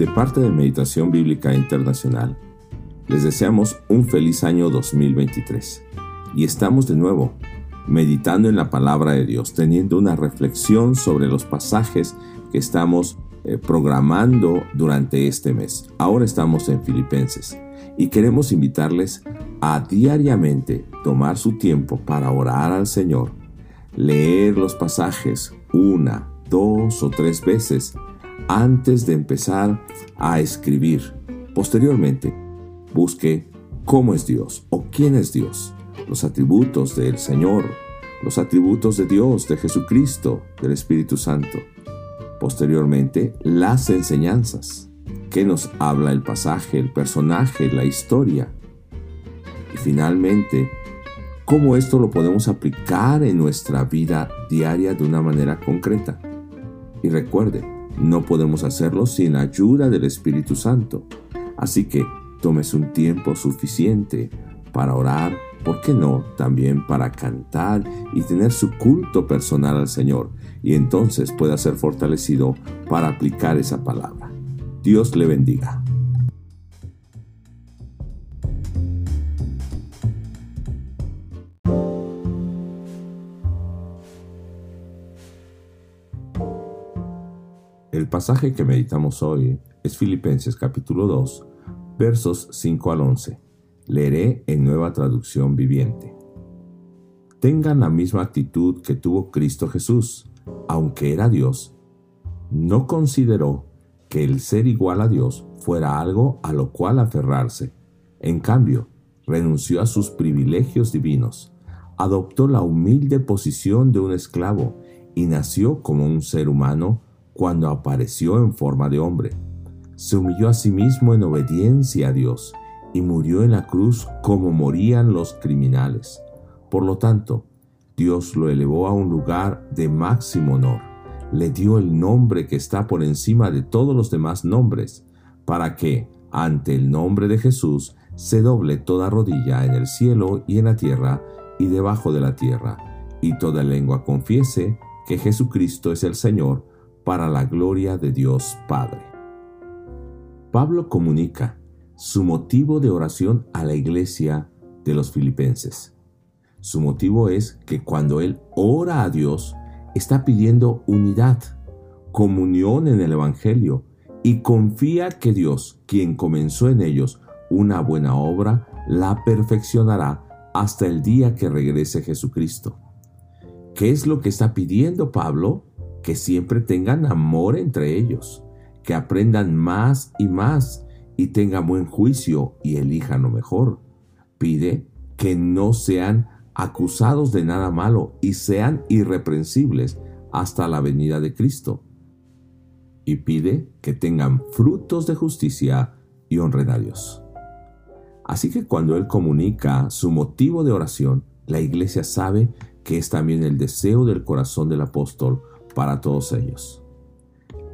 De parte de Meditación Bíblica Internacional, les deseamos un feliz año 2023 y estamos de nuevo meditando en la palabra de Dios, teniendo una reflexión sobre los pasajes que estamos eh, programando durante este mes. Ahora estamos en Filipenses y queremos invitarles a diariamente tomar su tiempo para orar al Señor, leer los pasajes una, dos o tres veces antes de empezar a escribir. Posteriormente, busque cómo es Dios o quién es Dios, los atributos del Señor, los atributos de Dios, de Jesucristo, del Espíritu Santo. Posteriormente, las enseñanzas. ¿Qué nos habla el pasaje, el personaje, la historia? Y finalmente, cómo esto lo podemos aplicar en nuestra vida diaria de una manera concreta. Y recuerde, no podemos hacerlo sin ayuda del Espíritu Santo. Así que tomes un tiempo suficiente para orar, ¿por qué no? También para cantar y tener su culto personal al Señor. Y entonces pueda ser fortalecido para aplicar esa palabra. Dios le bendiga. El pasaje que meditamos hoy es Filipenses capítulo 2, versos 5 al 11. Leeré en nueva traducción viviente. Tengan la misma actitud que tuvo Cristo Jesús, aunque era Dios. No consideró que el ser igual a Dios fuera algo a lo cual aferrarse. En cambio, renunció a sus privilegios divinos, adoptó la humilde posición de un esclavo y nació como un ser humano cuando apareció en forma de hombre. Se humilló a sí mismo en obediencia a Dios y murió en la cruz como morían los criminales. Por lo tanto, Dios lo elevó a un lugar de máximo honor, le dio el nombre que está por encima de todos los demás nombres, para que, ante el nombre de Jesús, se doble toda rodilla en el cielo y en la tierra y debajo de la tierra, y toda lengua confiese que Jesucristo es el Señor, para la gloria de Dios Padre. Pablo comunica su motivo de oración a la iglesia de los filipenses. Su motivo es que cuando él ora a Dios, está pidiendo unidad, comunión en el Evangelio y confía que Dios, quien comenzó en ellos una buena obra, la perfeccionará hasta el día que regrese Jesucristo. ¿Qué es lo que está pidiendo Pablo? Que siempre tengan amor entre ellos, que aprendan más y más y tengan buen juicio y elijan lo mejor. Pide que no sean acusados de nada malo y sean irreprensibles hasta la venida de Cristo. Y pide que tengan frutos de justicia y honren a Dios. Así que cuando Él comunica su motivo de oración, la iglesia sabe que es también el deseo del corazón del apóstol para todos ellos.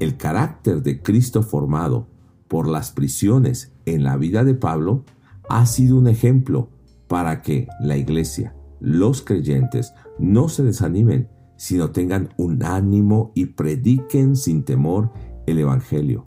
El carácter de Cristo formado por las prisiones en la vida de Pablo ha sido un ejemplo para que la iglesia, los creyentes, no se desanimen, sino tengan un ánimo y prediquen sin temor el Evangelio.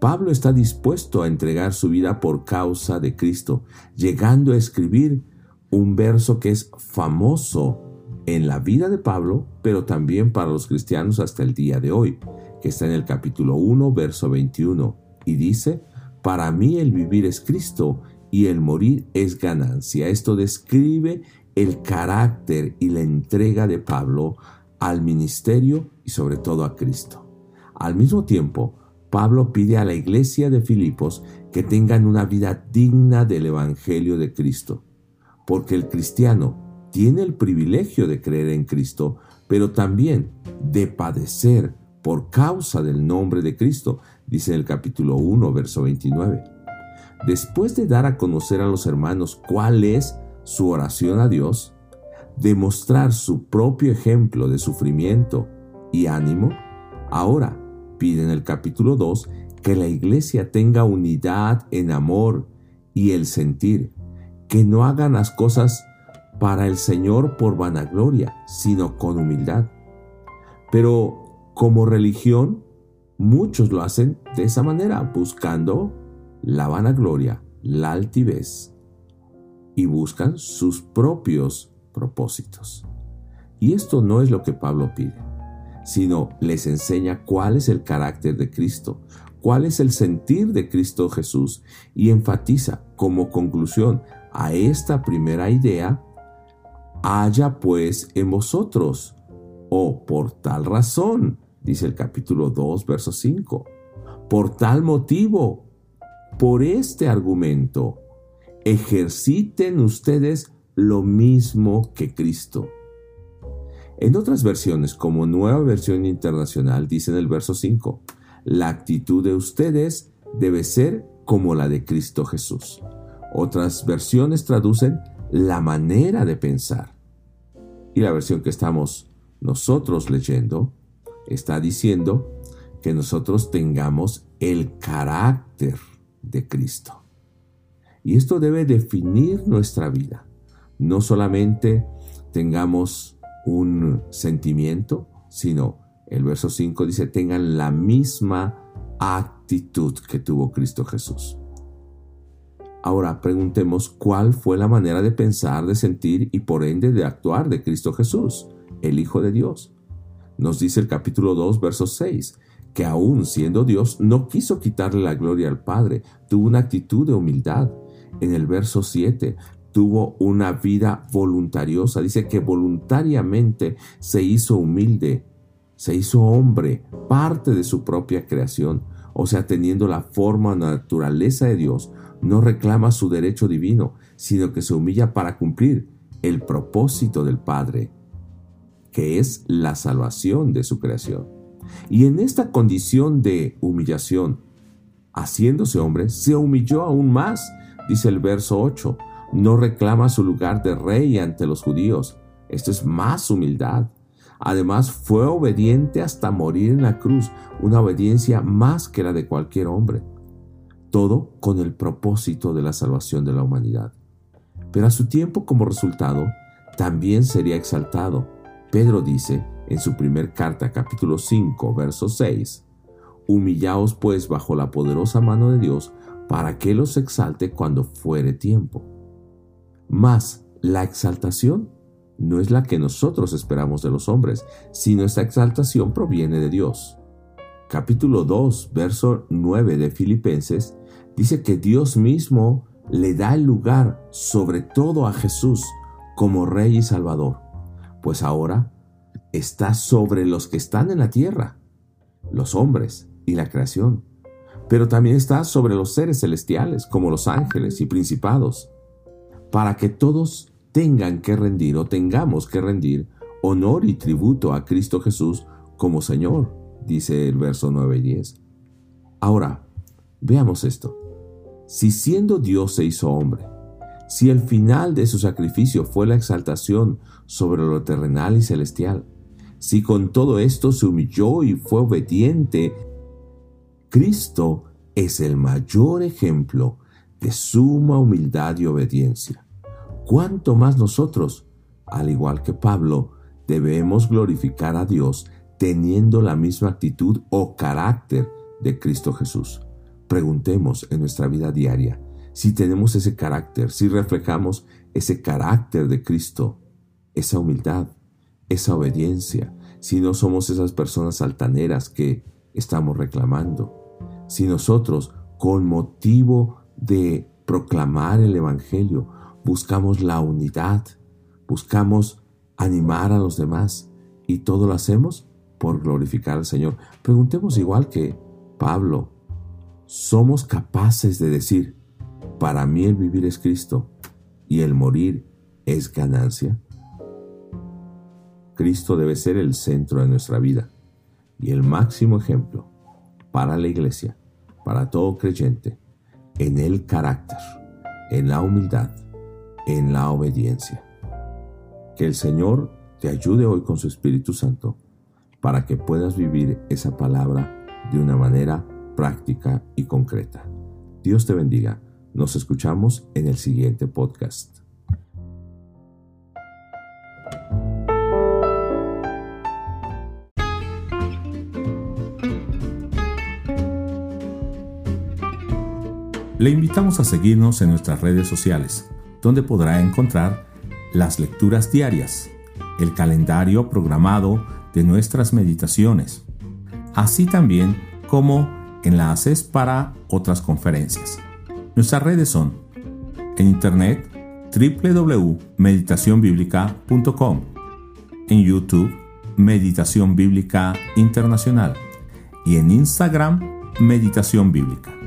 Pablo está dispuesto a entregar su vida por causa de Cristo, llegando a escribir un verso que es famoso en la vida de Pablo, pero también para los cristianos hasta el día de hoy, que está en el capítulo 1, verso 21, y dice, para mí el vivir es Cristo y el morir es ganancia. Esto describe el carácter y la entrega de Pablo al ministerio y sobre todo a Cristo. Al mismo tiempo, Pablo pide a la iglesia de Filipos que tengan una vida digna del Evangelio de Cristo, porque el cristiano tiene el privilegio de creer en Cristo, pero también de padecer por causa del nombre de Cristo, dice en el capítulo 1, verso 29. Después de dar a conocer a los hermanos cuál es su oración a Dios, demostrar su propio ejemplo de sufrimiento y ánimo, ahora pide en el capítulo 2 que la iglesia tenga unidad en amor y el sentir, que no hagan las cosas para el Señor por vanagloria, sino con humildad. Pero como religión, muchos lo hacen de esa manera, buscando la vanagloria, la altivez, y buscan sus propios propósitos. Y esto no es lo que Pablo pide, sino les enseña cuál es el carácter de Cristo, cuál es el sentir de Cristo Jesús y enfatiza como conclusión a esta primera idea, haya pues en vosotros, o por tal razón, dice el capítulo 2, verso 5, por tal motivo, por este argumento, ejerciten ustedes lo mismo que Cristo. En otras versiones, como nueva versión internacional, dice en el verso 5, la actitud de ustedes debe ser como la de Cristo Jesús. Otras versiones traducen la manera de pensar. Y la versión que estamos nosotros leyendo está diciendo que nosotros tengamos el carácter de Cristo. Y esto debe definir nuestra vida. No solamente tengamos un sentimiento, sino el verso 5 dice, tengan la misma actitud que tuvo Cristo Jesús. Ahora preguntemos cuál fue la manera de pensar, de sentir y por ende de actuar de Cristo Jesús, el Hijo de Dios. Nos dice el capítulo 2, verso 6, que aún siendo Dios no quiso quitarle la gloria al Padre, tuvo una actitud de humildad. En el verso 7, tuvo una vida voluntariosa, dice que voluntariamente se hizo humilde se hizo hombre, parte de su propia creación, o sea, teniendo la forma naturaleza de Dios, no reclama su derecho divino, sino que se humilla para cumplir el propósito del Padre, que es la salvación de su creación. Y en esta condición de humillación, haciéndose hombre, se humilló aún más, dice el verso 8, no reclama su lugar de rey ante los judíos. Esto es más humildad. Además, fue obediente hasta morir en la cruz, una obediencia más que la de cualquier hombre. Todo con el propósito de la salvación de la humanidad. Pero a su tiempo, como resultado, también sería exaltado. Pedro dice en su primer carta, capítulo 5, verso 6, Humillaos pues bajo la poderosa mano de Dios, para que los exalte cuando fuere tiempo. Mas la exaltación no es la que nosotros esperamos de los hombres, sino esta exaltación proviene de Dios. Capítulo 2, verso 9 de Filipenses dice que Dios mismo le da el lugar sobre todo a Jesús como Rey y Salvador, pues ahora está sobre los que están en la tierra, los hombres y la creación, pero también está sobre los seres celestiales como los ángeles y principados, para que todos tengan que rendir o tengamos que rendir honor y tributo a Cristo Jesús como Señor, dice el verso 9 y 10. Ahora, veamos esto. Si siendo Dios se hizo hombre, si el final de su sacrificio fue la exaltación sobre lo terrenal y celestial, si con todo esto se humilló y fue obediente, Cristo es el mayor ejemplo de suma humildad y obediencia cuánto más nosotros, al igual que Pablo, debemos glorificar a Dios teniendo la misma actitud o carácter de Cristo Jesús. Preguntemos en nuestra vida diaria si tenemos ese carácter, si reflejamos ese carácter de Cristo, esa humildad, esa obediencia, si no somos esas personas altaneras que estamos reclamando, si nosotros, con motivo de proclamar el Evangelio, buscamos la unidad, buscamos animar a los demás y todo lo hacemos por glorificar al Señor. Preguntemos igual que Pablo, ¿somos capaces de decir, para mí el vivir es Cristo y el morir es ganancia? Cristo debe ser el centro de nuestra vida y el máximo ejemplo para la iglesia, para todo creyente, en el carácter, en la humildad, en la obediencia. Que el Señor te ayude hoy con su Espíritu Santo para que puedas vivir esa palabra de una manera práctica y concreta. Dios te bendiga. Nos escuchamos en el siguiente podcast. Le invitamos a seguirnos en nuestras redes sociales, donde podrá encontrar las lecturas diarias, el calendario programado de nuestras meditaciones, así también como enlaces para otras conferencias. Nuestras redes son en internet www.meditacionbiblica.com, en YouTube Meditación Bíblica Internacional y en Instagram Meditación Bíblica.